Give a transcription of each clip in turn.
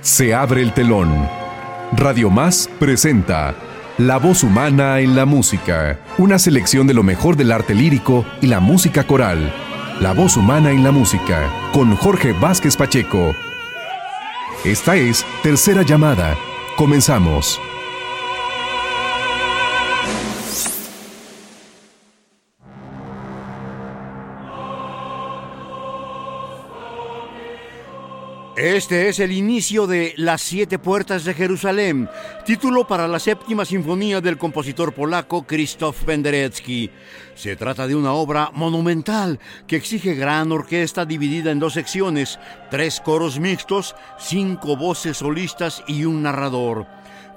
Se abre el telón. Radio Más presenta La voz humana en la música, una selección de lo mejor del arte lírico y la música coral. La voz humana en la música, con Jorge Vázquez Pacheco. Esta es Tercera Llamada. Comenzamos. Este es el inicio de Las siete puertas de Jerusalén, título para la séptima sinfonía del compositor polaco Krzysztof Penderecki. Se trata de una obra monumental que exige gran orquesta dividida en dos secciones, tres coros mixtos, cinco voces solistas y un narrador.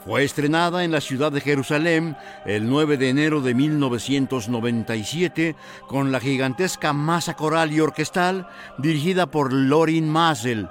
Fue estrenada en la ciudad de Jerusalén el 9 de enero de 1997 con la gigantesca masa coral y orquestal dirigida por Lorin Masel.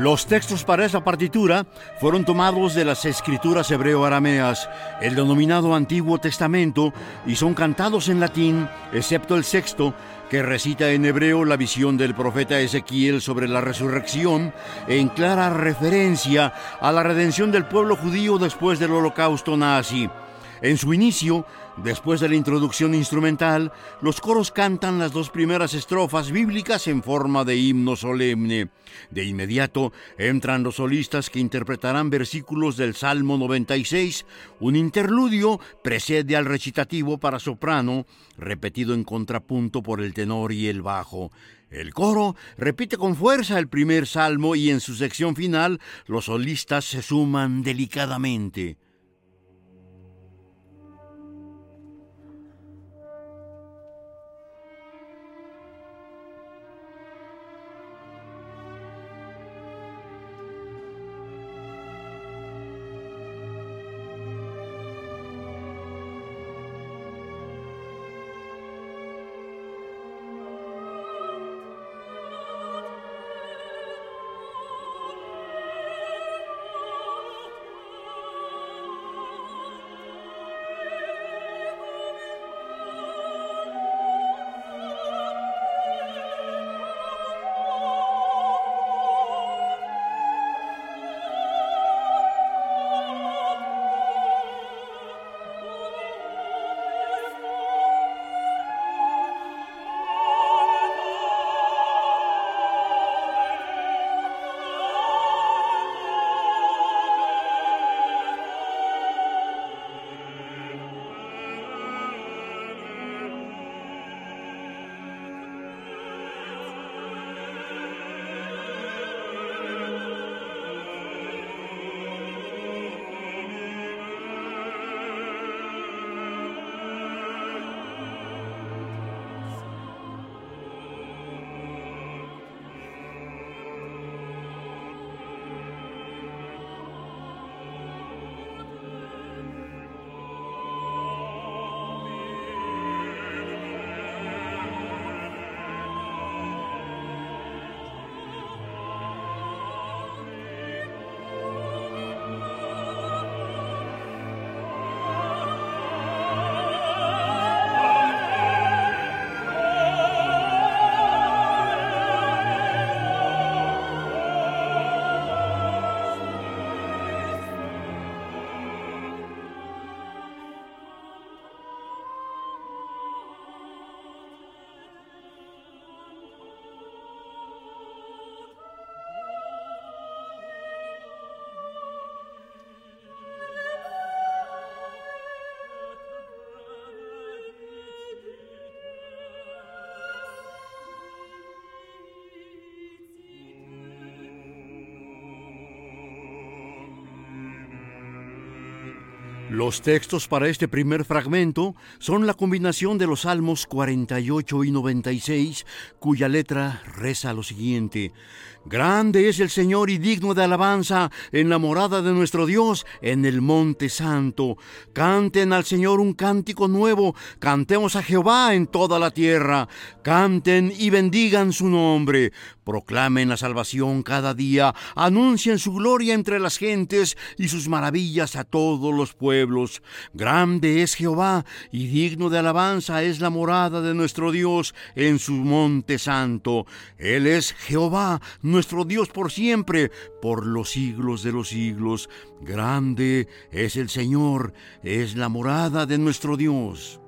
Los textos para esa partitura fueron tomados de las escrituras hebreo-arameas, el denominado Antiguo Testamento, y son cantados en latín, excepto el sexto, que recita en hebreo la visión del profeta Ezequiel sobre la resurrección, en clara referencia a la redención del pueblo judío después del holocausto nazi. En su inicio, después de la introducción instrumental, los coros cantan las dos primeras estrofas bíblicas en forma de himno solemne. De inmediato entran los solistas que interpretarán versículos del Salmo 96. Un interludio precede al recitativo para soprano, repetido en contrapunto por el tenor y el bajo. El coro repite con fuerza el primer salmo y en su sección final los solistas se suman delicadamente. Los textos para este primer fragmento son la combinación de los Salmos 48 y 96, cuya letra reza lo siguiente. Grande es el Señor y digno de alabanza en la morada de nuestro Dios, en el monte santo. Canten al Señor un cántico nuevo, cantemos a Jehová en toda la tierra. Canten y bendigan su nombre. Proclamen la salvación cada día, anuncien su gloria entre las gentes y sus maravillas a todos los pueblos. Grande es Jehová y digno de alabanza es la morada de nuestro Dios en su monte santo. Él es Jehová, nuestro Dios por siempre, por los siglos de los siglos. Grande es el Señor, es la morada de nuestro Dios.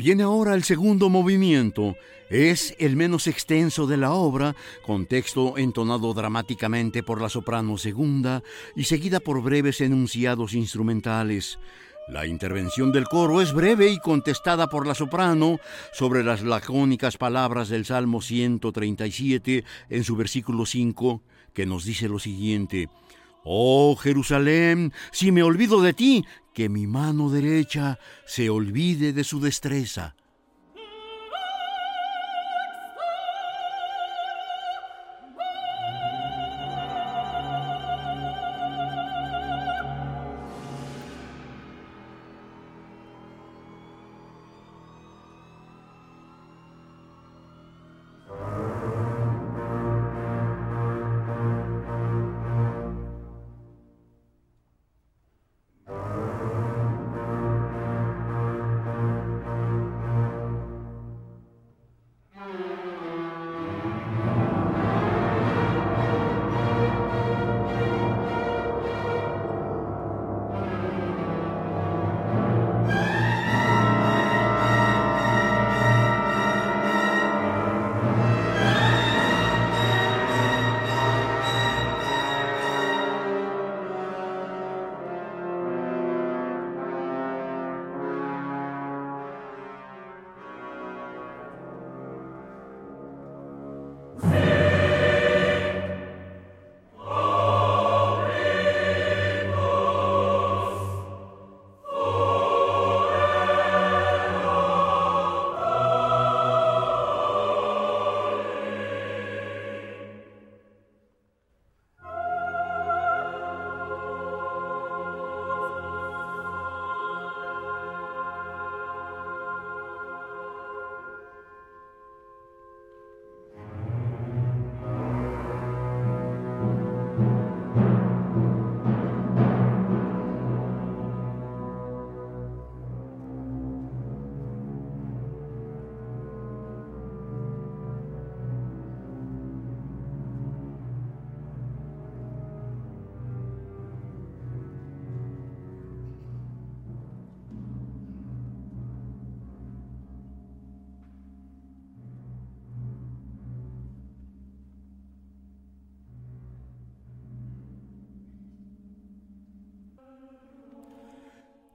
Viene ahora el segundo movimiento. Es el menos extenso de la obra, con texto entonado dramáticamente por la soprano segunda y seguida por breves enunciados instrumentales. La intervención del coro es breve y contestada por la soprano sobre las lacónicas palabras del Salmo 137 en su versículo 5, que nos dice lo siguiente. Oh Jerusalén, si me olvido de ti, que mi mano derecha se olvide de su destreza.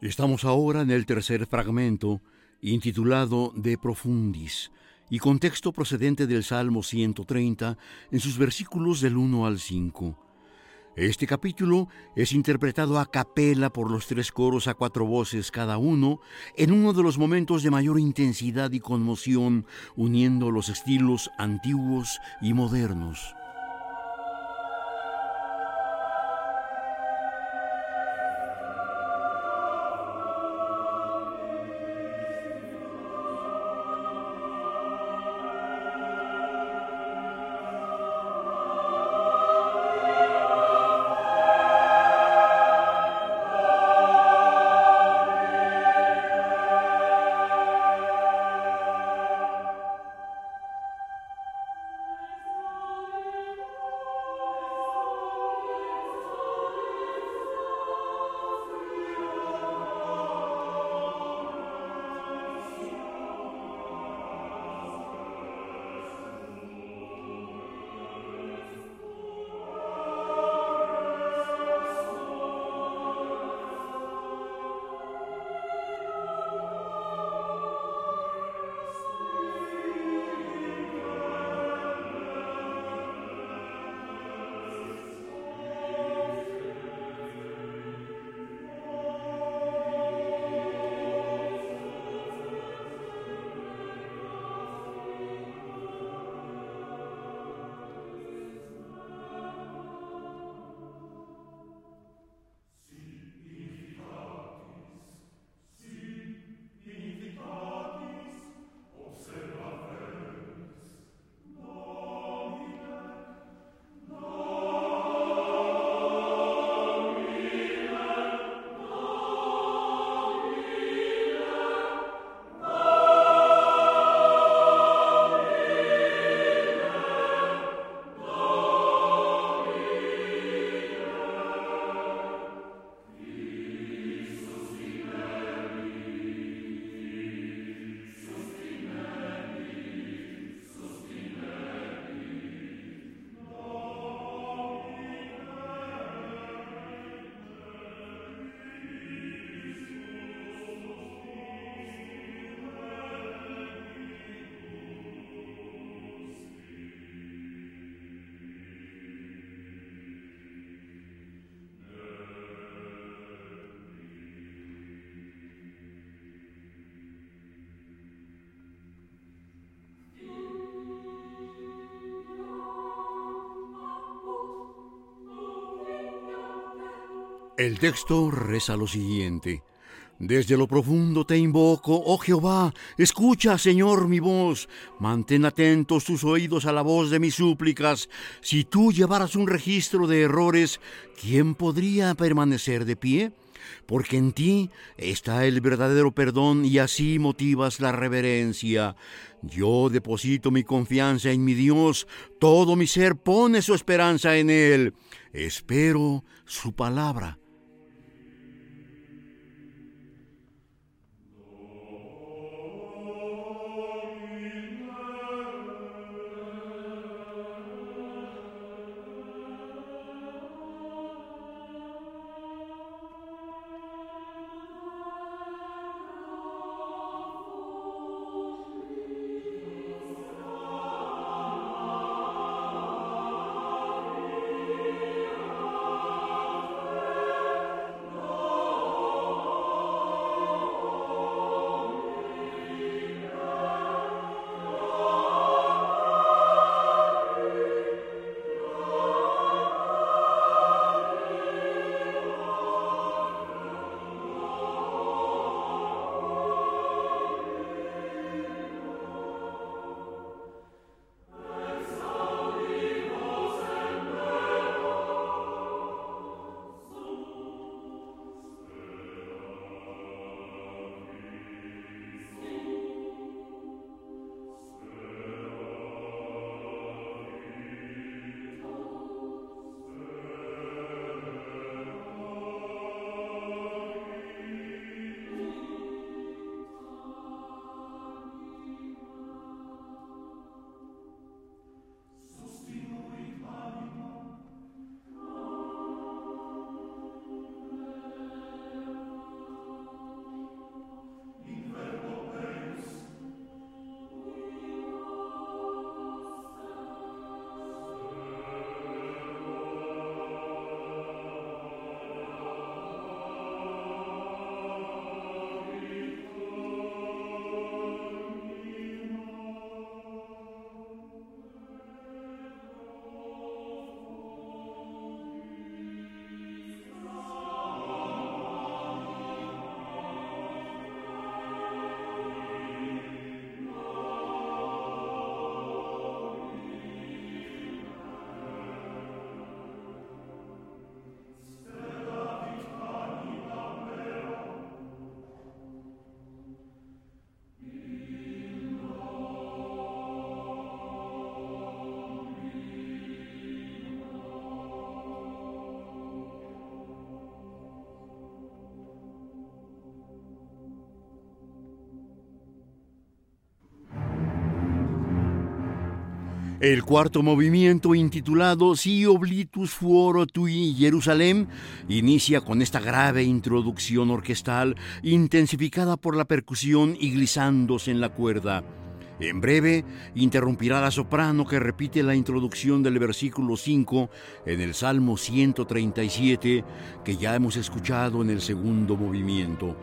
Estamos ahora en el tercer fragmento, intitulado De Profundis, y contexto procedente del Salmo 130 en sus versículos del 1 al 5. Este capítulo es interpretado a capela por los tres coros a cuatro voces cada uno en uno de los momentos de mayor intensidad y conmoción, uniendo los estilos antiguos y modernos. El texto reza lo siguiente. Desde lo profundo te invoco, oh Jehová, escucha, Señor, mi voz, mantén atentos tus oídos a la voz de mis súplicas. Si tú llevaras un registro de errores, ¿quién podría permanecer de pie? Porque en ti está el verdadero perdón y así motivas la reverencia. Yo deposito mi confianza en mi Dios, todo mi ser pone su esperanza en Él. Espero su palabra El cuarto movimiento, intitulado Si oblitus fuoro tui Jerusalem, inicia con esta grave introducción orquestal intensificada por la percusión y glisándose en la cuerda. En breve, interrumpirá la soprano que repite la introducción del versículo 5 en el Salmo 137 que ya hemos escuchado en el segundo movimiento.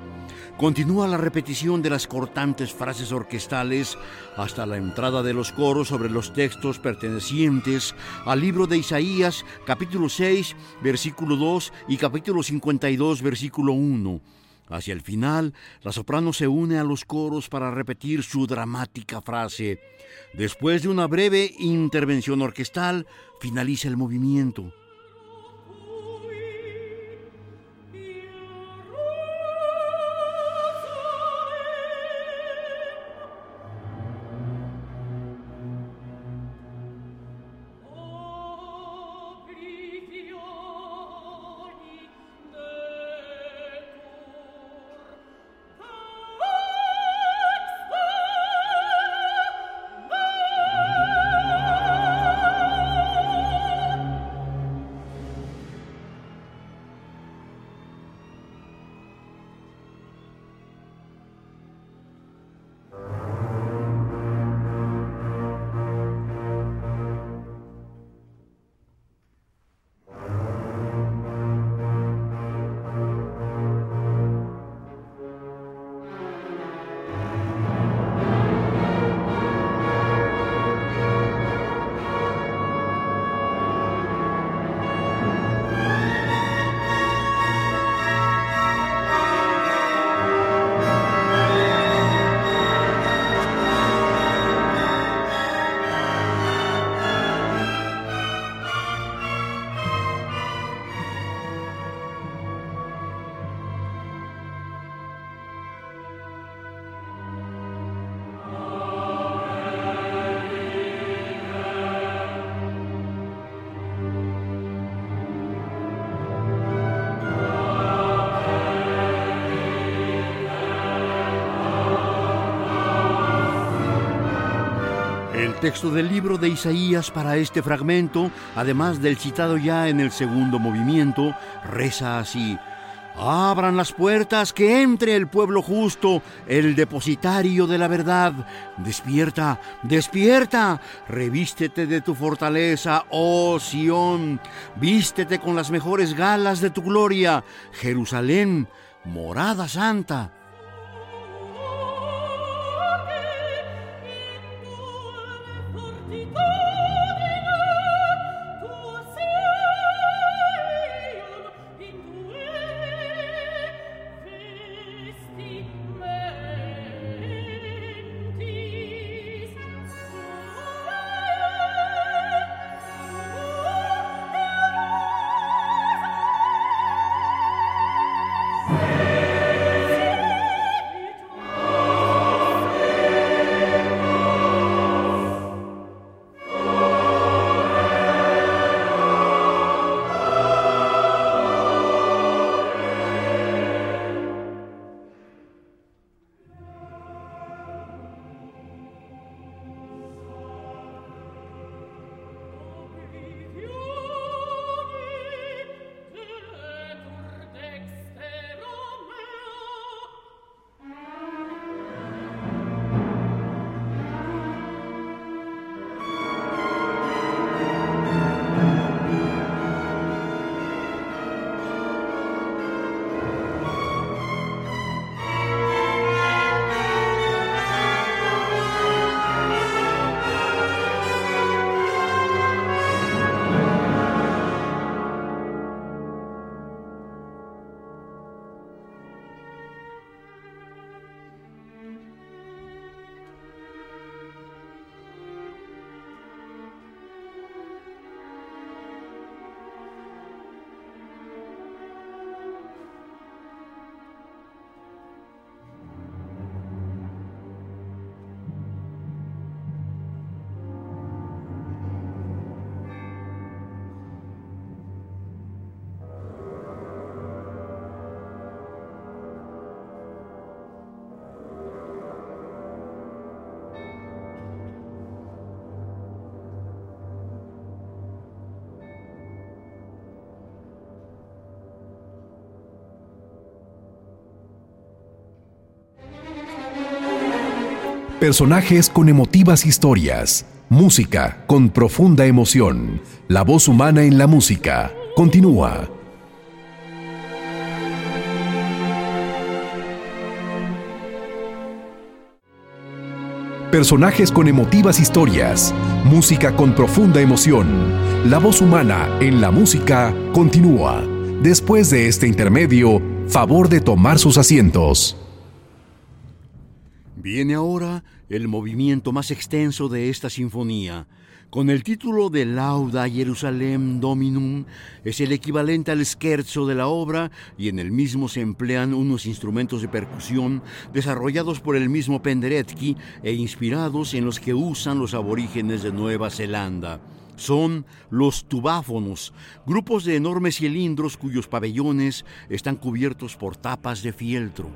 Continúa la repetición de las cortantes frases orquestales hasta la entrada de los coros sobre los textos pertenecientes al libro de Isaías capítulo 6 versículo 2 y capítulo 52 versículo 1 Hacia el final, la soprano se une a los coros para repetir su dramática frase. Después de una breve intervención orquestal, finaliza el movimiento. Texto del libro de Isaías para este fragmento, además del citado ya en el segundo movimiento, reza así. Abran las puertas, que entre el pueblo justo, el depositario de la verdad. Despierta, despierta, revístete de tu fortaleza, oh Sión, vístete con las mejores galas de tu gloria, Jerusalén, morada santa. Personajes con emotivas historias. Música con profunda emoción. La voz humana en la música. Continúa. Personajes con emotivas historias. Música con profunda emoción. La voz humana en la música continúa. Después de este intermedio, favor de tomar sus asientos. Viene ahora el movimiento más extenso de esta sinfonía. Con el título de Lauda Jerusalem Dominum, es el equivalente al scherzo de la obra y en el mismo se emplean unos instrumentos de percusión desarrollados por el mismo Penderecki e inspirados en los que usan los aborígenes de Nueva Zelanda son los tubáfonos, grupos de enormes cilindros cuyos pabellones están cubiertos por tapas de fieltro.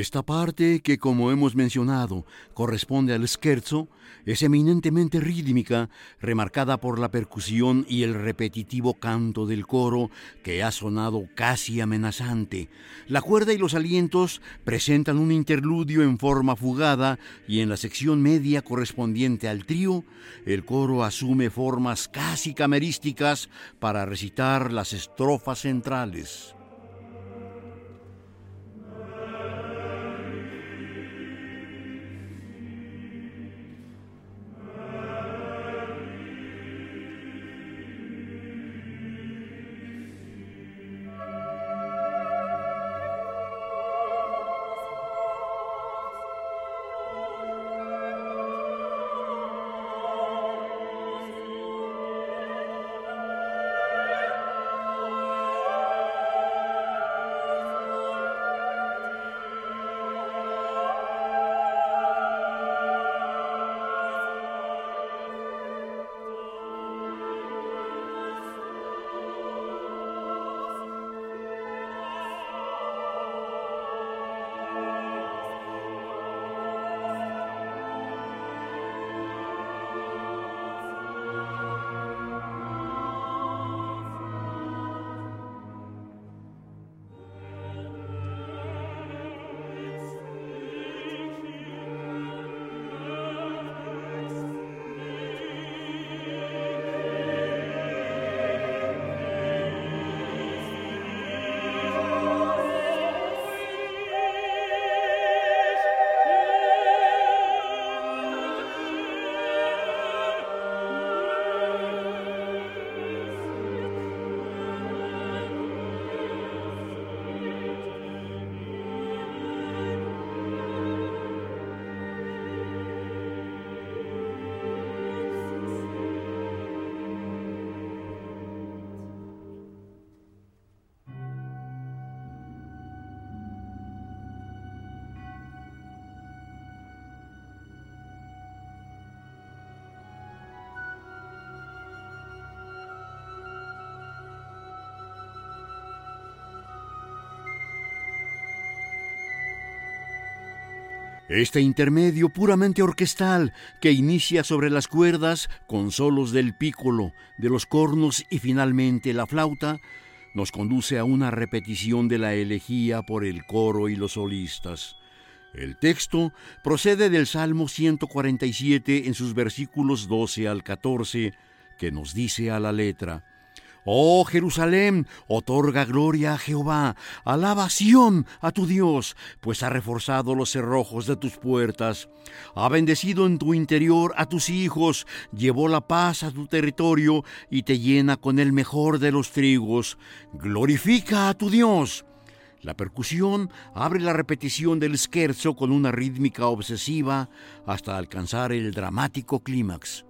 Esta parte, que como hemos mencionado corresponde al scherzo, es eminentemente rítmica, remarcada por la percusión y el repetitivo canto del coro, que ha sonado casi amenazante. La cuerda y los alientos presentan un interludio en forma fugada y en la sección media correspondiente al trío, el coro asume formas casi camerísticas para recitar las estrofas centrales. Este intermedio puramente orquestal que inicia sobre las cuerdas con solos del pícolo, de los cornos y finalmente la flauta, nos conduce a una repetición de la elegía por el coro y los solistas. El texto procede del Salmo 147 en sus versículos 12 al 14, que nos dice a la letra, Oh Jerusalén, otorga gloria a Jehová, alabación a tu Dios, pues ha reforzado los cerrojos de tus puertas, ha bendecido en tu interior a tus hijos, llevó la paz a tu territorio y te llena con el mejor de los trigos. Glorifica a tu Dios. La percusión abre la repetición del scherzo con una rítmica obsesiva hasta alcanzar el dramático clímax.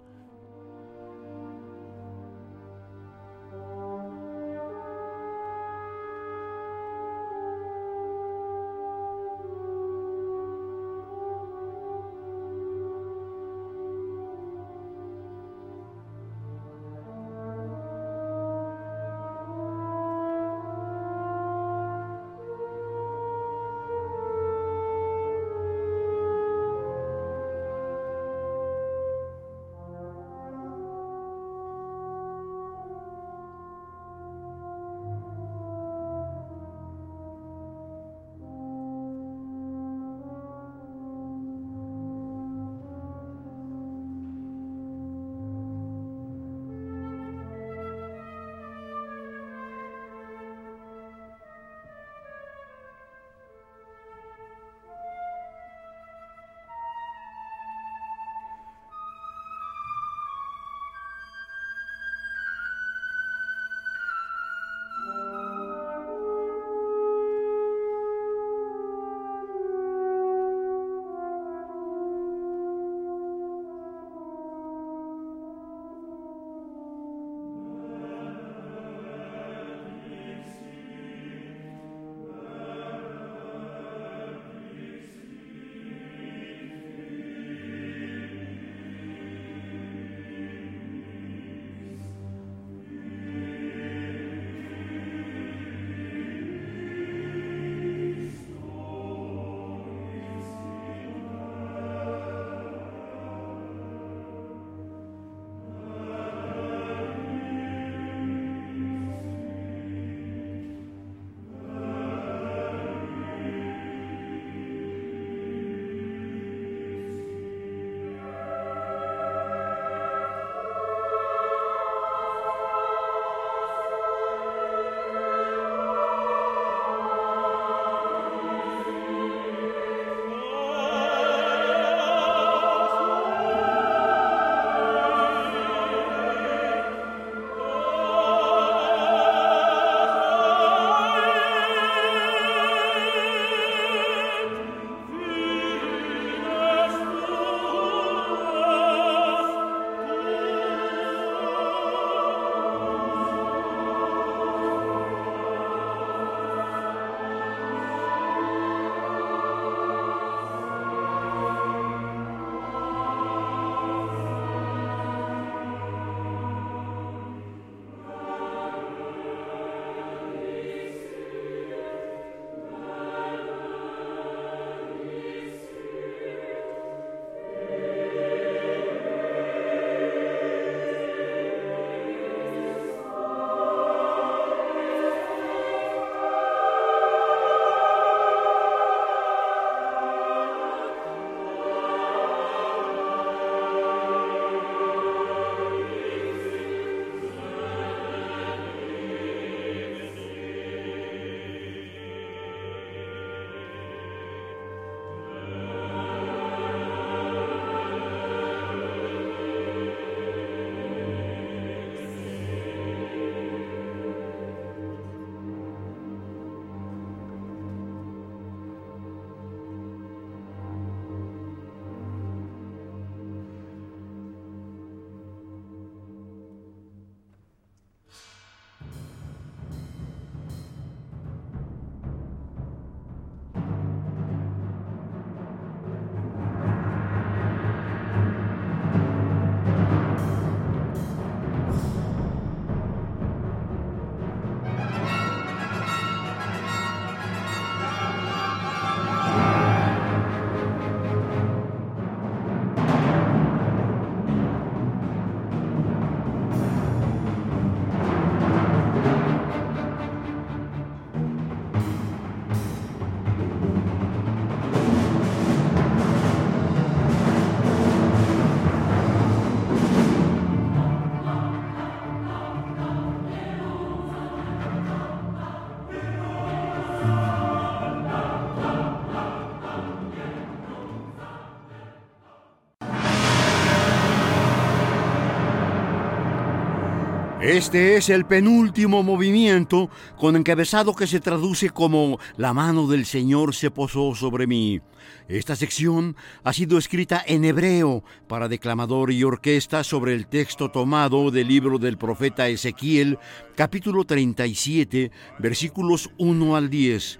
Este es el penúltimo movimiento con encabezado que se traduce como La mano del Señor se posó sobre mí. Esta sección ha sido escrita en hebreo para declamador y orquesta sobre el texto tomado del libro del profeta Ezequiel, capítulo 37, versículos 1 al 10.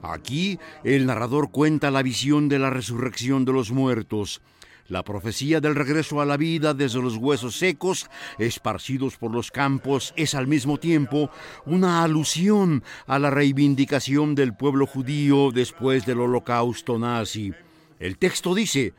Aquí el narrador cuenta la visión de la resurrección de los muertos la profecía del regreso a la vida desde los huesos secos, esparcidos por los campos, es al mismo tiempo una alusión a la reivindicación del pueblo judío después del holocausto nazi. El texto dice,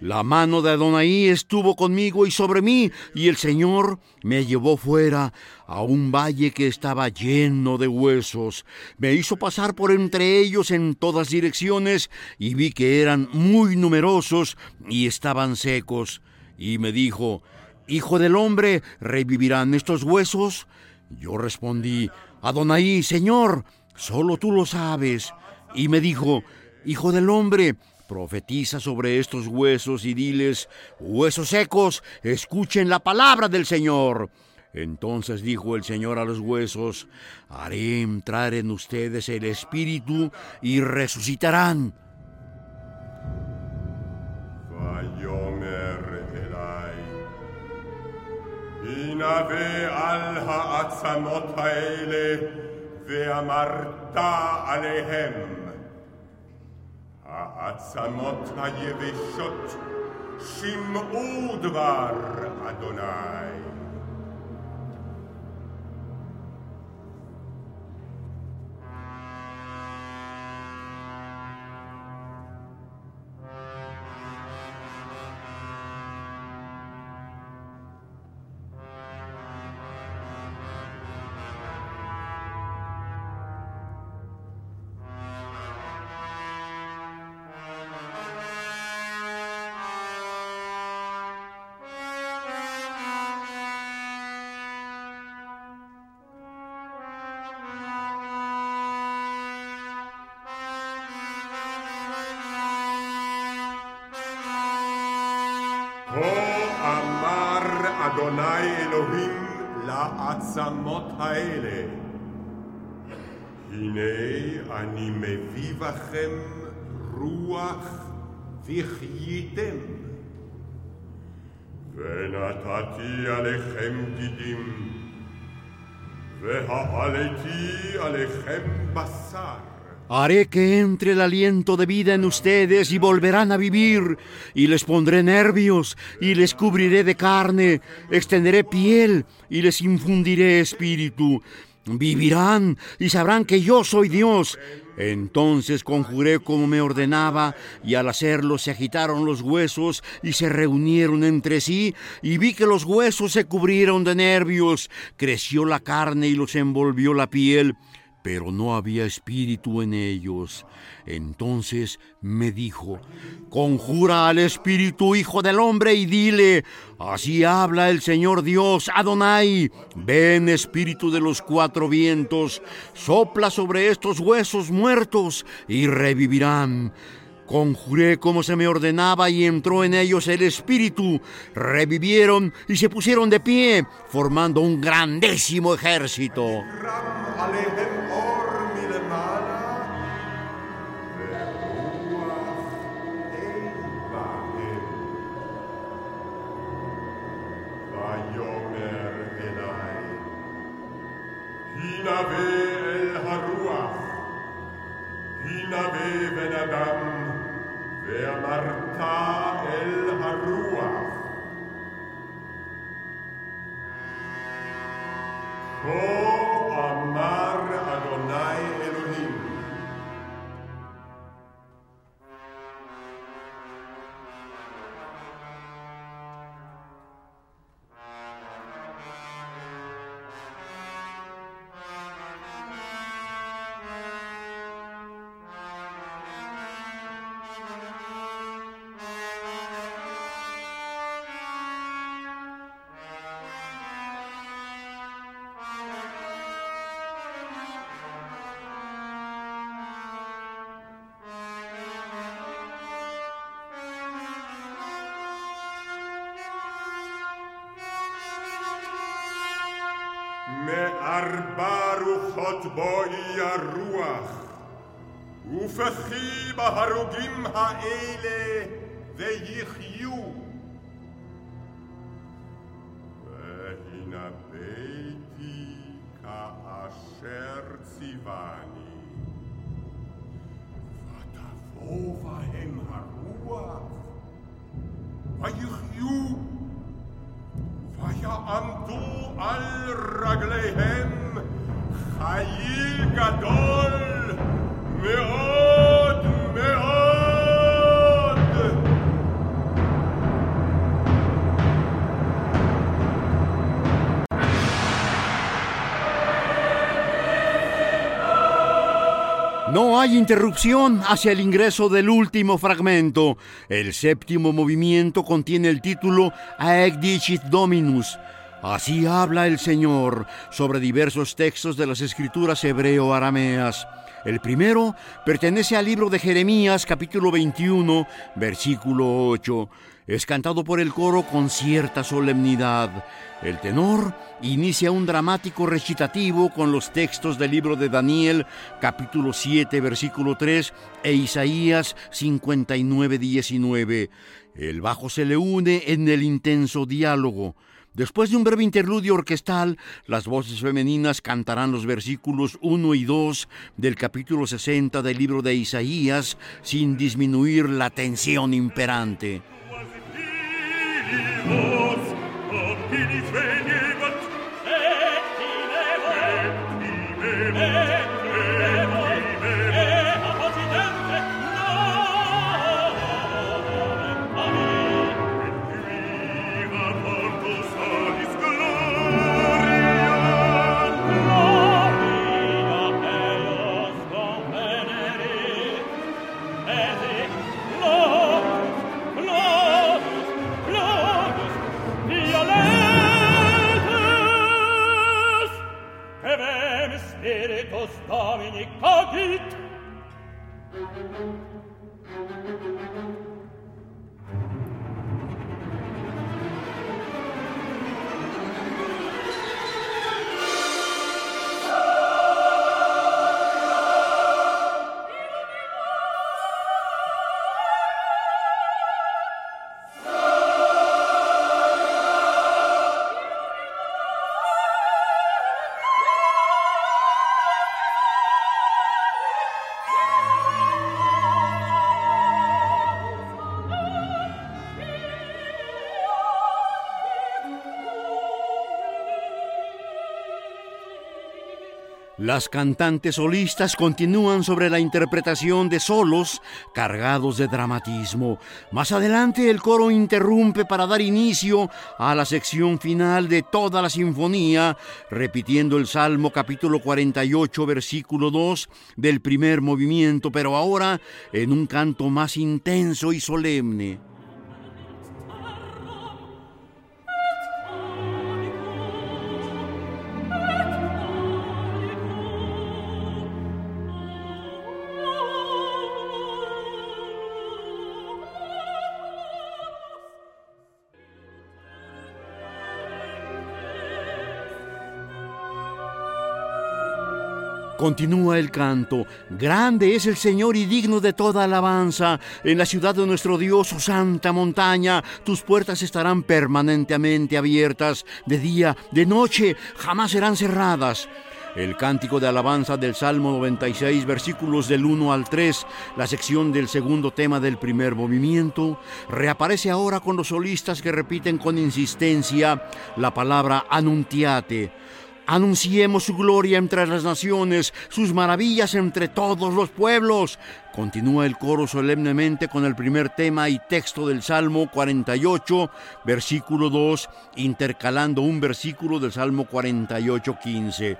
la mano de Adonai estuvo conmigo y sobre mí, y el Señor me llevó fuera a un valle que estaba lleno de huesos. Me hizo pasar por entre ellos en todas direcciones, y vi que eran muy numerosos y estaban secos. Y me dijo, Hijo del hombre, ¿revivirán estos huesos? Yo respondí, Adonai, Señor, solo tú lo sabes. Y me dijo, Hijo del hombre, Profetiza sobre estos huesos y diles, huesos secos, escuchen la palabra del Señor. Entonces dijo el Señor a los huesos, haré entrar en ustedes el Espíritu y resucitarán. העצמות היבשות שמעו דבר אדוני. ונתתי עליכם גידים, והעליתי עליכם בשר. Haré que entre el aliento de vida en ustedes y volverán a vivir, y les pondré nervios, y les cubriré de carne, extenderé piel, y les infundiré espíritu. Vivirán y sabrán que yo soy Dios. Entonces conjuré como me ordenaba, y al hacerlo se agitaron los huesos y se reunieron entre sí, y vi que los huesos se cubrieron de nervios, creció la carne y los envolvió la piel pero no había espíritu en ellos. Entonces me dijo, conjura al espíritu, hijo del hombre, y dile, así habla el Señor Dios, Adonai, ven espíritu de los cuatro vientos, sopla sobre estos huesos muertos y revivirán. Conjuré como se me ordenaba y entró en ellos el espíritu. Revivieron y se pusieron de pie, formando un grandísimo ejército. ואמרת אל הרוח. כה אמר אדוני בואי הרוח, ופחי בהרוגים האלה ויחיו. Hay interrupción hacia el ingreso del último fragmento. El séptimo movimiento contiene el título Aeg dicit Dominus. Así habla el Señor sobre diversos textos de las escrituras hebreo-arameas. El primero pertenece al libro de Jeremías capítulo 21, versículo 8. Es cantado por el coro con cierta solemnidad. El tenor inicia un dramático recitativo con los textos del libro de Daniel, capítulo 7, versículo 3, e Isaías 59, 19. El bajo se le une en el intenso diálogo. Después de un breve interludio orquestal, las voces femeninas cantarán los versículos 1 y 2 del capítulo 60 del libro de Isaías sin disminuir la tensión imperante. vivo Las cantantes solistas continúan sobre la interpretación de solos cargados de dramatismo. Más adelante el coro interrumpe para dar inicio a la sección final de toda la sinfonía, repitiendo el Salmo capítulo 48 versículo 2 del primer movimiento, pero ahora en un canto más intenso y solemne. Continúa el canto. Grande es el Señor y digno de toda alabanza. En la ciudad de nuestro Dios, su santa montaña, tus puertas estarán permanentemente abiertas. De día, de noche, jamás serán cerradas. El cántico de alabanza del Salmo 96, versículos del 1 al 3, la sección del segundo tema del primer movimiento, reaparece ahora con los solistas que repiten con insistencia la palabra anuntiate. Anunciemos su gloria entre las naciones, sus maravillas entre todos los pueblos. Continúa el coro solemnemente con el primer tema y texto del Salmo 48, versículo 2, intercalando un versículo del Salmo 48, 15.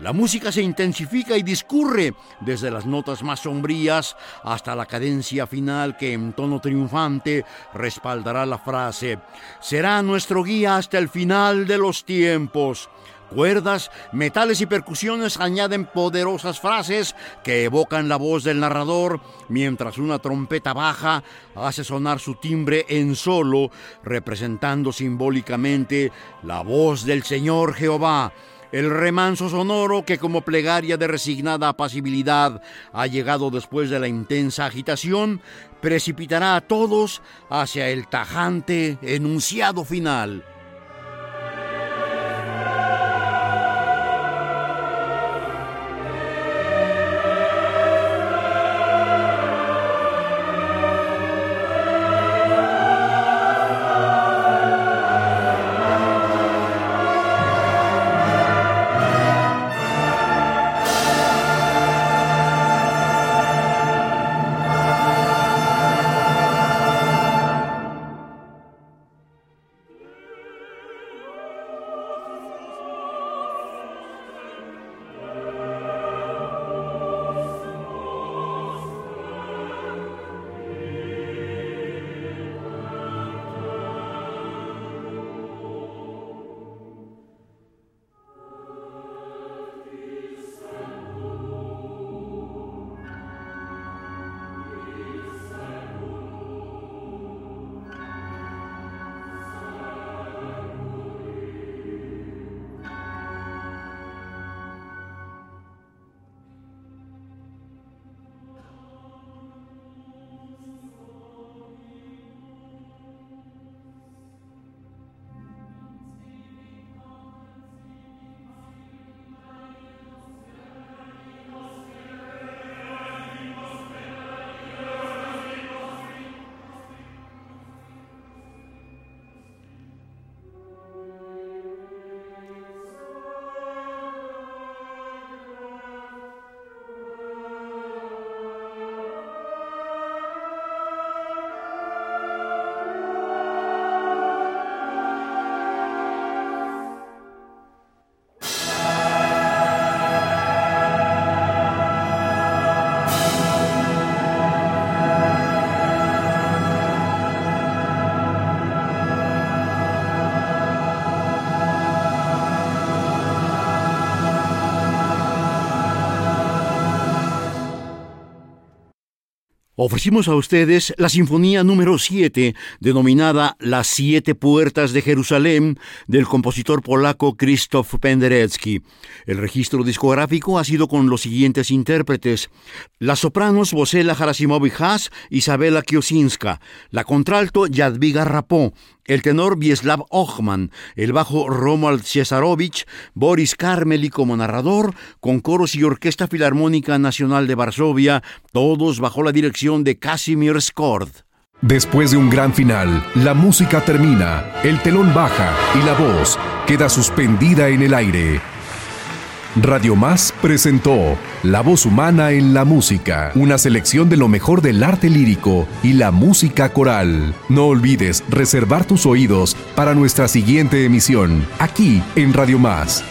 La música se intensifica y discurre desde las notas más sombrías hasta la cadencia final que en tono triunfante respaldará la frase, será nuestro guía hasta el final de los tiempos. Cuerdas, metales y percusiones añaden poderosas frases que evocan la voz del narrador, mientras una trompeta baja hace sonar su timbre en solo, representando simbólicamente la voz del Señor Jehová. El remanso sonoro que como plegaria de resignada apacibilidad ha llegado después de la intensa agitación, precipitará a todos hacia el tajante enunciado final. Ofrecimos a ustedes la Sinfonía número 7, denominada Las Siete Puertas de Jerusalén, del compositor polaco Krzysztof Penderecki. El registro discográfico ha sido con los siguientes intérpretes: las sopranos Bosela Harasimovic-Haas, Isabela Kiosinska, la contralto Jadwiga Rapó, el tenor Vieslav Ochman, el bajo Romuald Cesarovich, Boris Karmeli como narrador, con coros y Orquesta Filarmónica Nacional de Varsovia, todos bajo la dirección de Casimir Skord. Después de un gran final, la música termina, el telón baja y la voz queda suspendida en el aire. Radio Más presentó La voz humana en la música, una selección de lo mejor del arte lírico y la música coral. No olvides reservar tus oídos para nuestra siguiente emisión, aquí en Radio Más.